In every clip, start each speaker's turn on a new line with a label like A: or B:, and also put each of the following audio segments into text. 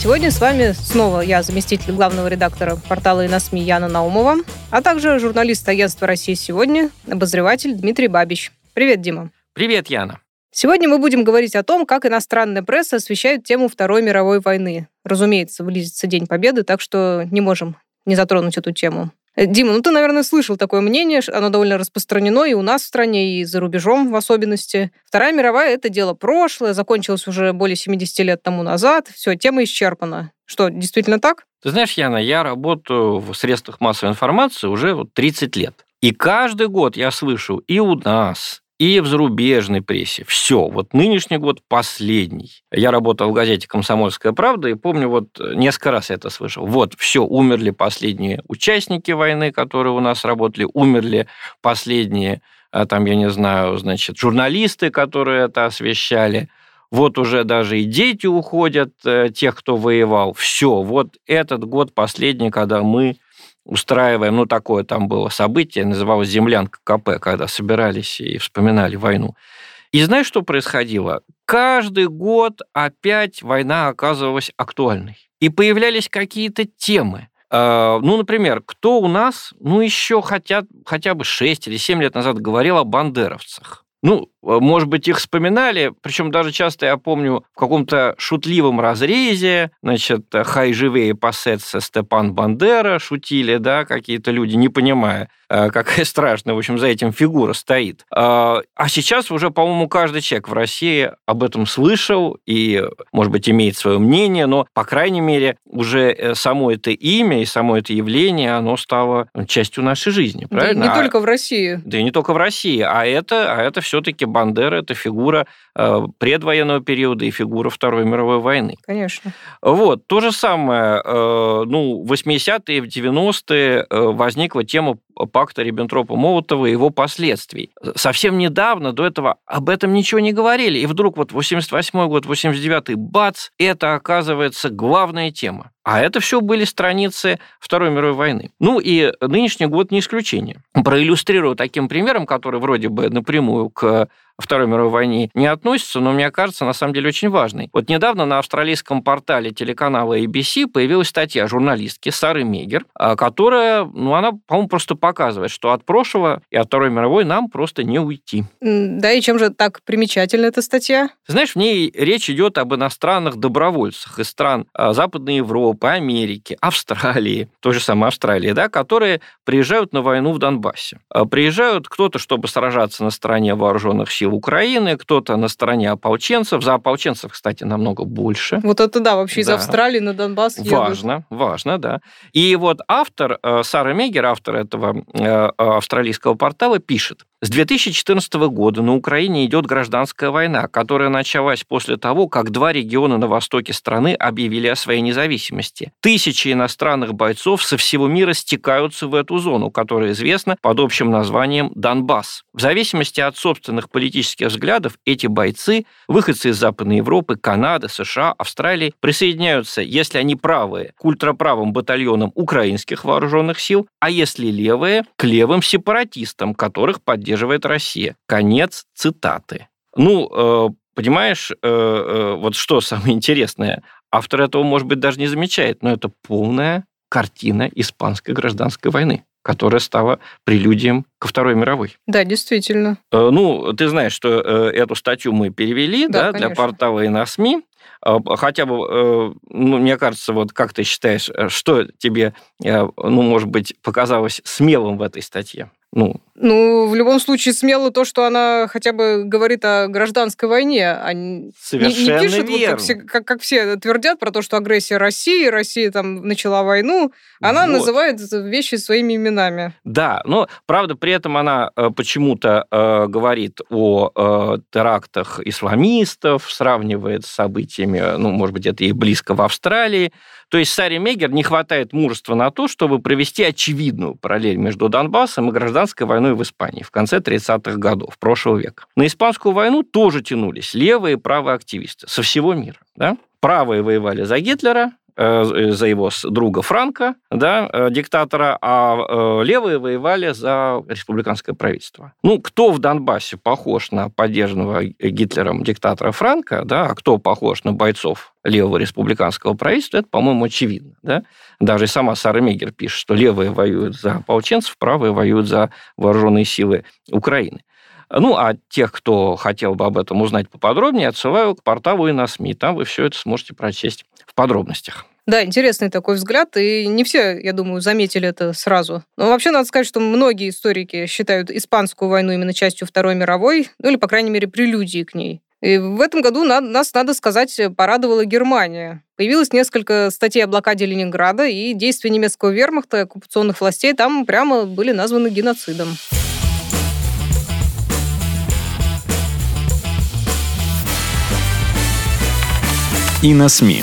A: Сегодня с вами снова я, заместитель главного редактора портала «Иносми» Яна Наумова, а также журналист агентства «Россия сегодня», обозреватель Дмитрий Бабич. Привет, Дима.
B: Привет, Яна.
A: Сегодня мы будем говорить о том, как иностранная пресса освещает тему Второй мировой войны. Разумеется, близится День Победы, так что не можем не затронуть эту тему. Дима, ну ты, наверное, слышал такое мнение, оно довольно распространено и у нас в стране, и за рубежом в особенности. Вторая мировая — это дело прошлое, закончилось уже более 70 лет тому назад, все, тема исчерпана. Что, действительно так?
B: Ты знаешь, Яна, я работаю в средствах массовой информации уже вот 30 лет. И каждый год я слышу и у нас, и в зарубежной прессе. Все, вот нынешний год последний. Я работал в газете «Комсомольская правда» и помню, вот несколько раз я это слышал. Вот, все, умерли последние участники войны, которые у нас работали, умерли последние, а, там, я не знаю, значит, журналисты, которые это освещали. Вот уже даже и дети уходят, э, тех, кто воевал. Все, вот этот год последний, когда мы устраиваем, ну, такое там было событие, называлось «Землянка КП», когда собирались и вспоминали войну. И знаешь, что происходило? Каждый год опять война оказывалась актуальной. И появлялись какие-то темы. Э, Ну, например, кто у нас, ну, еще хотя, хотя бы 6 или 7 лет назад говорил о бандеровцах? Ну, э, может быть, их вспоминали, причем даже часто я помню в каком-то шутливом разрезе, значит, «Хай живее пасется Степан Бандера» шутили, да, какие-то люди, не понимая, э, какая страшная, в общем, за этим фигура стоит. А а сейчас уже, по-моему, каждый человек в России об этом слышал и, может быть, имеет свое мнение, но, по крайней мере, уже э, само это имя и само это явление, оно стало частью нашей жизни,
A: Да
B: правильно?
A: не
B: А-
A: только в России.
B: да и не только в России, а это, а это все-таки Бандера, это фигура э, предвоенного периода и фигура Второй мировой войны.
A: Конечно.
B: Вот, то же самое, э, ну, в 80-е, в 90-е э, возникла тема пакта Риббентропа-Молотова и его последствий. Совсем недавно до этого об этом ничего не говорили, и вдруг вот 88 год, 89-й, бац, это оказывается главная тема. А это все были страницы Второй мировой войны. Ну и нынешний год не исключение. Проиллюстрирую таким примером, который вроде бы напрямую к Второй мировой войне не относится, но мне кажется, на самом деле очень важный. Вот недавно на австралийском портале телеканала ABC появилась статья журналистки Сары Мегер, а, которая, ну, она, по-моему, просто показывает, что от прошлого и от Второй мировой нам просто не уйти.
A: Да, и чем же так примечательна эта статья?
B: Знаешь, в ней речь идет об иностранных добровольцах из стран а, Западной Европы, Америки, Австралии, той же самой Австралии, да, которые приезжают на войну в Донбассе. А, Приезжают кто-то, чтобы сражаться на стороне вооруженных сил Украины, кто-то на стороне ополченцев. За ополченцев, кстати, намного больше.
A: Вот это да, вообще из
B: Да.
A: Австралии на Донбасс едут.
B: Важно, важно, да. И вот автор, э, Сара Мегер, автор этого э, австралийского портала, пишет, с 2014 года на Украине идет гражданская война, которая началась после того, как два региона на востоке страны объявили о своей независимости. Тысячи иностранных бойцов со всего мира стекаются в эту зону, которая известна под общим названием Донбасс. В зависимости от собственных политических взглядов эти бойцы, выходцы из Западной Европы, Канады, США, Австралии, присоединяются, если они правые, к ультраправым батальонам украинских вооруженных сил, а если левые, к левым сепаратистам, которых поддерживает Россия. Конец цитаты. Ну, э, понимаешь, э, э, вот что самое интересное, автор этого, может быть, даже не замечает, но это полная картина испанской гражданской войны которая стала прелюдием ко Второй мировой.
A: Да, действительно.
B: Ну, ты знаешь, что эту статью мы перевели
A: Да,
B: да, для портала и на СМИ. Хотя бы, ну, мне кажется, вот как ты считаешь, что тебе, ну, может быть, показалось смелым в этой статье? Ну,
A: Ну, в любом случае, смело то, что она хотя бы говорит о гражданской войне, а не,
B: Совершенно
A: не пишет, вот,
B: верно.
A: как, все, как, как все твердят про то, что агрессия России, Россия там начала войну. Она
B: Вот.
A: называет вещи своими именами.
B: Да, но, правда, при этом она э, почему-то э, говорит о э, терактах исламистов, сравнивает с событиями, ну, может быть, это ей близко в Австралии. То есть Саре Мегер не хватает мужества на то, чтобы провести очевидную параллель между Донбассом и гражданской войной в Испании в конце 30-х годов прошлого века. На испанскую войну тоже тянулись левые и правые активисты со всего мира. Да? Правые воевали за Гитлера, за его друга Франка, да, э, диктатора, а э, левые воевали за республиканское правительство. Ну, кто в Донбассе похож на поддержанного Гитлером диктатора Франка, да, а кто похож на бойцов левого республиканского правительства, это, по-моему, очевидно. Да? Даже сама Сара Мегер пишет, что левые воюют за ополченцев, правые воюют за вооруженные силы Украины. Ну, а тех, кто хотел бы об этом узнать поподробнее, отсылаю к порталу и на СМИ. Там вы все это сможете прочесть подробностях.
A: Да, интересный такой взгляд, и не все, я думаю, заметили это сразу. Но вообще надо сказать, что многие историки считают Испанскую войну именно частью Второй мировой, ну или, по крайней мере, прелюдией к ней. И в этом году на- нас, надо сказать, порадовала Германия. Появилось несколько статей о блокаде Ленинграда, и действия немецкого вермахта и оккупационных властей там прямо были названы геноцидом.
C: И на СМИ.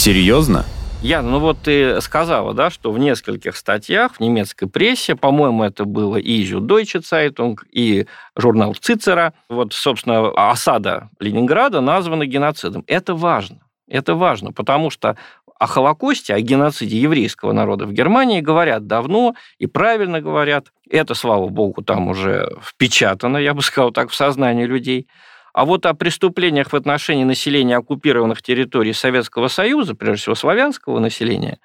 C: Серьезно?
B: Яна, ну вот ты сказала, да, что в нескольких статьях в немецкой прессе, по-моему, это было и Deutsche Zeitung, и журнал Цицера, вот, собственно, осада Ленинграда названа геноцидом. Это важно. Это важно, потому что о Холокосте, о геноциде еврейского народа в Германии говорят давно и правильно говорят. Это, слава богу, там уже впечатано, я бы сказал так, в сознании людей. А вот о преступлениях в отношении населения оккупированных территорий Советского Союза, прежде всего славянского населения,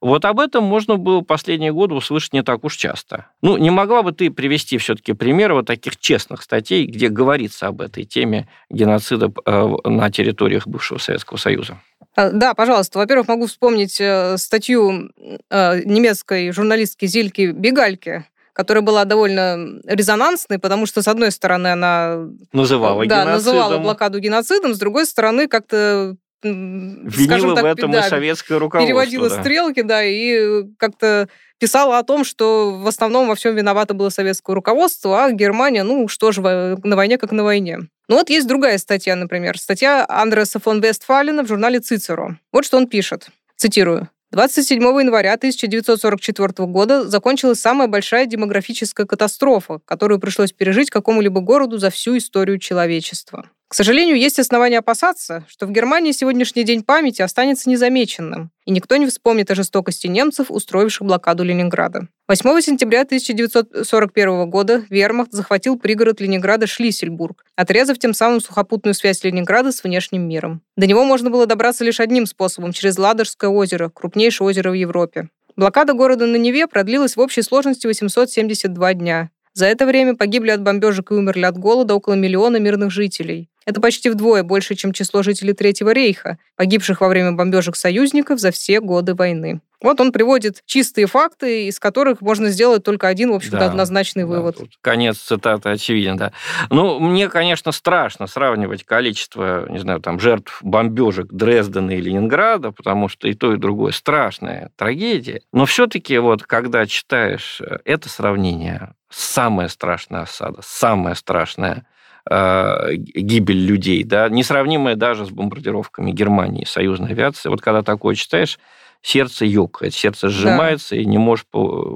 B: вот об этом можно было последние годы услышать не так уж часто. Ну, не могла бы ты привести все-таки примеры вот таких честных статей, где говорится об этой теме геноцида э, на территориях бывшего Советского Союза?
A: А, Да, пожалуйста. Во-первых, могу вспомнить э, статью э, немецкой журналистки Зильки Бегальки, которая была довольно резонансной, потому что, с одной стороны, она
B: Называла
A: да,
B: геноцидом.
A: называла блокаду геноцидом, с другой стороны, как-то
B: Винила
A: так,
B: в этом
A: да,
B: и советское руководство.
A: переводила
B: да.
A: стрелки, да, и как-то писала о том, что в основном во всем виновато было советское руководство, а Германия, ну что же, на войне как на войне. Ну вот есть другая статья, например, статья Андреса фон Вестфалена в журнале «Цицеро». Вот что он пишет, цитирую. 27 января 1944 года закончилась самая большая демографическая катастрофа, которую пришлось пережить какому-либо городу за всю историю человечества. К сожалению, есть основания опасаться, что в Германии сегодняшний день памяти останется незамеченным, и никто не вспомнит о жестокости немцев, устроивших блокаду Ленинграда. 8 сентября 1941 года вермахт захватил пригород Ленинграда Шлиссельбург, отрезав тем самым сухопутную связь Ленинграда с внешним миром. До него можно было добраться лишь одним способом – через Ладожское озеро, крупнейшее озеро в Европе. Блокада города на Неве продлилась в общей сложности 872 дня. За это время погибли от бомбежек и умерли от голода около миллиона мирных жителей. Это почти вдвое больше, чем число жителей Третьего рейха, погибших во время бомбежек союзников за все годы войны. Вот он приводит чистые факты, из которых можно сделать только один, в общем-то,
B: Да,
A: однозначный
B: Да,
A: вывод.
B: тут конец цитаты очевиден, да. Ну, мне, конечно, страшно сравнивать количество, не знаю, там, жертв бомбежек Дрездена и Ленинграда, потому что и то, и другое страшная трагедия. Но все-таки вот, когда читаешь э, это сравнение, самая страшная осада, самая страшная э, гибель людей, да, несравнимая даже с бомбардировками Германии, союзной авиации. Вот когда такое читаешь, сердце ёкает, сердце сжимается, и не можешь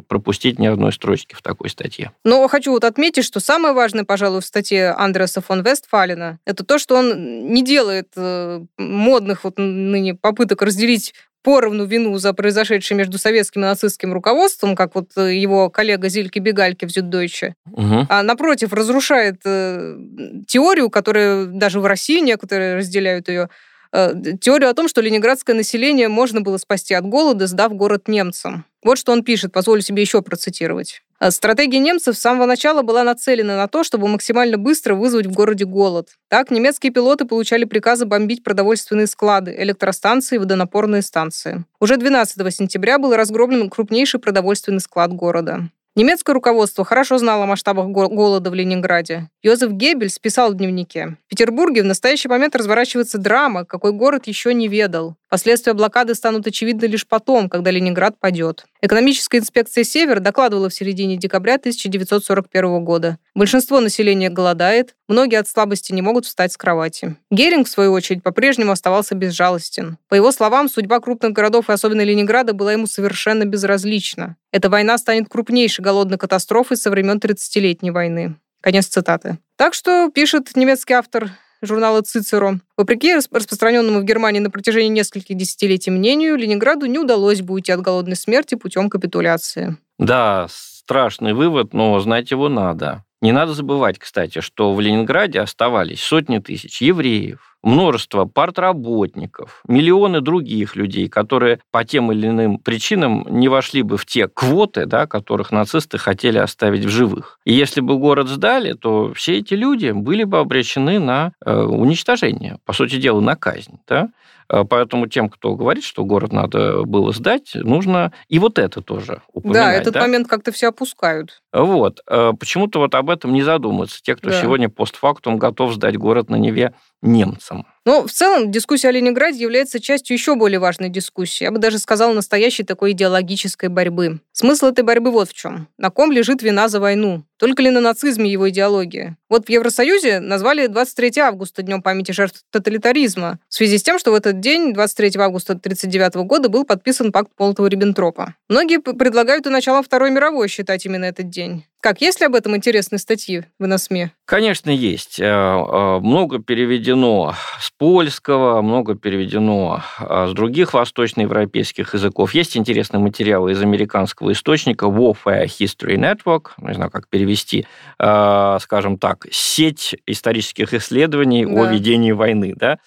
B: пропустить ни одной строчки в такой статье.
A: Но хочу вот отметить, что самое важное, пожалуй, в статье Андреса фон Вестфалена, это то, что он не делает э, модных вот ныне попыток разделить поровну вину за произошедшее между советским и нацистским руководством, как вот э, его коллега Зильке Бегальке в Зюддойче,
B: Мгм.
A: а напротив разрушает э, теорию, которая даже в России некоторые разделяют ее, э, теорию о том, что ленинградское население можно было спасти от голода, сдав город немцам. Вот что он пишет, позволю себе еще процитировать. «Э, Стратегия немцев с самого начала была нацелена на то, чтобы максимально быстро вызвать в городе голод. Так, немецкие пилоты получали приказы бомбить продовольственные склады, электростанции водонапорные станции. Уже 12 сентября был разгромлен крупнейший продовольственный склад города. Немецкое руководство хорошо знало о масштабах голода в Ленинграде. Йозеф Геббельс писал в дневнике. В Петербурге в настоящий момент разворачивается драма, какой город еще не ведал. Последствия блокады станут очевидны лишь потом, когда Ленинград падет. Экономическая инспекция «Север» докладывала в середине декабря 1941 года. Большинство населения голодает, многие от слабости не могут встать с кровати. Геринг, в свою очередь, по-прежнему оставался безжалостен. По его словам, судьба крупных городов и особенно Ленинграда была ему совершенно безразлична. Эта война станет крупнейшей голодной катастрофой со времен 30-летней войны. Конец цитаты. Так что, пишет немецкий автор журнала «Цицеро», вопреки распространенному в Германии на протяжении нескольких десятилетий мнению, Ленинграду не удалось бы уйти от голодной смерти путем капитуляции.
B: Да, страшный вывод, но знать его надо. Не надо забывать, кстати, что в Ленинграде оставались сотни тысяч евреев, множество партработников, миллионы других людей, которые по тем или иным причинам не вошли бы в те квоты, да, которых нацисты хотели оставить в живых. И если бы город сдали, то все эти люди были бы обречены на э, уничтожение, по сути дела, на казнь. Да? Э, поэтому тем, кто говорит, что город надо было сдать, нужно и вот это тоже упоминать.
A: Да, этот да? момент как-то все опускают.
B: Вот. Э, почему-то вот об этом не задумываются те, кто да. сегодня постфактум готов сдать город на Неве немцам.
A: Но в целом дискуссия о Ленинграде является частью еще более важной дискуссии. Я бы даже сказала, настоящей такой идеологической борьбы. Смысл этой борьбы вот в чем. На ком лежит вина за войну? Только ли на нацизме его идеология? Вот в Евросоюзе назвали 23 августа Днем памяти жертв тоталитаризма в связи с тем, что в этот день, 23 августа 1939 года, был подписан пакт Молотова-Риббентропа. Многие предлагают и началом Второй мировой считать именно этот день. Как, есть ли об этом интересные статьи в НСМИ?
B: Конечно, есть. Э, э, много переведено с польского, много переведено э, с других восточноевропейских языков. Есть интересные материалы из американского источника Warfare History Network, не знаю, как перевести, скажем так, сеть исторических исследований да. о ведении войны. Да?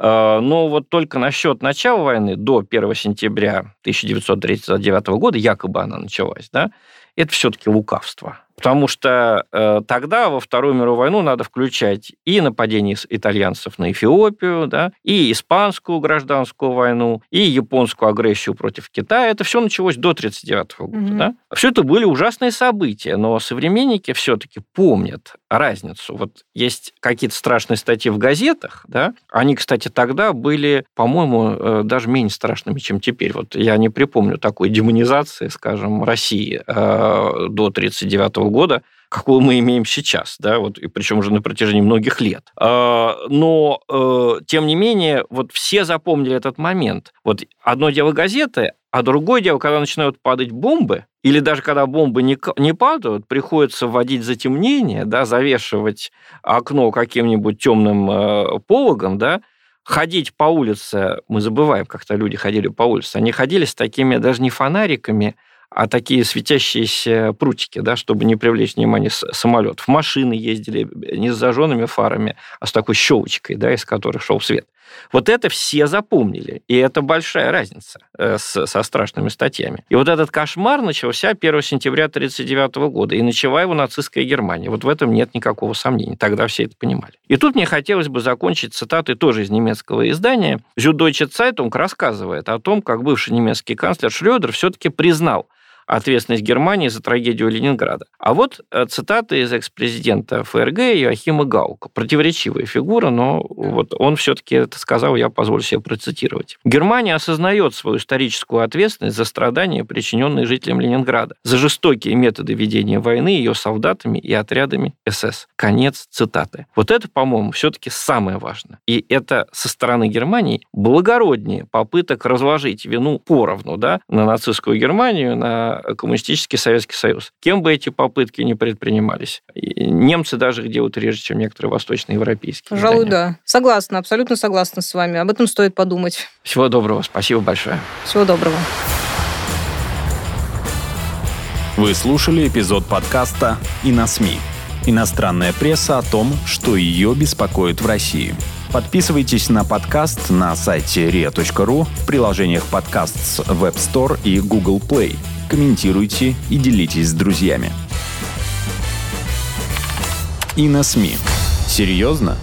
B: Но вот только насчет начала войны, до 1 сентября 1939 года, якобы она началась, да, это все-таки лукавство. Потому что э, тогда во Вторую мировую войну надо включать и нападение итальянцев на Эфиопию, да, и испанскую гражданскую войну, и японскую агрессию против Китая. Это все началось до 1939 года. Mm-hmm. Да? Все это были ужасные события, но современники все-таки помнят разницу. Вот есть какие-то страшные статьи в газетах, да, они, кстати, тогда были, по-моему, э, даже менее страшными, чем теперь. Вот я не припомню такой демонизации, скажем, России э, до 1939 года, какую мы имеем сейчас, да, вот, и причем уже на протяжении многих лет. А, но, э, тем не менее, вот все запомнили этот момент. Вот одно дело газеты, а другое дело, когда начинают падать бомбы, или даже когда бомбы не, не падают, приходится вводить затемнение, да, завешивать окно каким-нибудь темным э, пологом, да, ходить по улице, мы забываем, как-то люди ходили по улице, они ходили с такими даже не фонариками, а такие светящиеся прутики, да, чтобы не привлечь внимание самолетов. Машины ездили не с зажженными фарами, а с такой щелочкой, да, из которой шел свет. Вот это все запомнили, и это большая разница э, с, со страшными статьями. И вот этот кошмар начался 1 сентября 1939 года, и начала его нацистская Германия. Вот в этом нет никакого сомнения, тогда все это понимали. И тут мне хотелось бы закончить цитатой тоже из немецкого издания. Süddeutsche Zeitung рассказывает о том, как бывший немецкий канцлер Шрёдер все-таки признал, ответственность Германии за трагедию Ленинграда. А вот э, цитаты из экс-президента ФРГ Иоахима Гаука. Противоречивая фигура, но вот он все-таки это сказал, я позволю себе процитировать. Германия осознает свою историческую ответственность за страдания, причиненные жителям Ленинграда, за жестокие методы ведения войны ее солдатами и отрядами СС. Конец цитаты. Вот это, по-моему, все-таки самое важное. И это со стороны Германии благороднее попыток разложить вину поровну да, на нацистскую Германию, на коммунистический Советский Союз. Кем бы эти попытки не предпринимались. Немцы даже их делают реже, чем некоторые восточноевропейские.
A: Пожалуй, издания. да. Согласна, абсолютно согласна с вами. Об этом стоит подумать.
B: Всего доброго. Спасибо большое.
A: Всего доброго.
C: Вы слушали эпизод подкаста «И на СМИ». Иностранная пресса о том, что ее беспокоит в России. Подписывайтесь на подкаст на сайте ria.ru в приложениях подкаст с Web Store и Google Play – комментируйте и делитесь с друзьями. И на СМИ. Серьезно?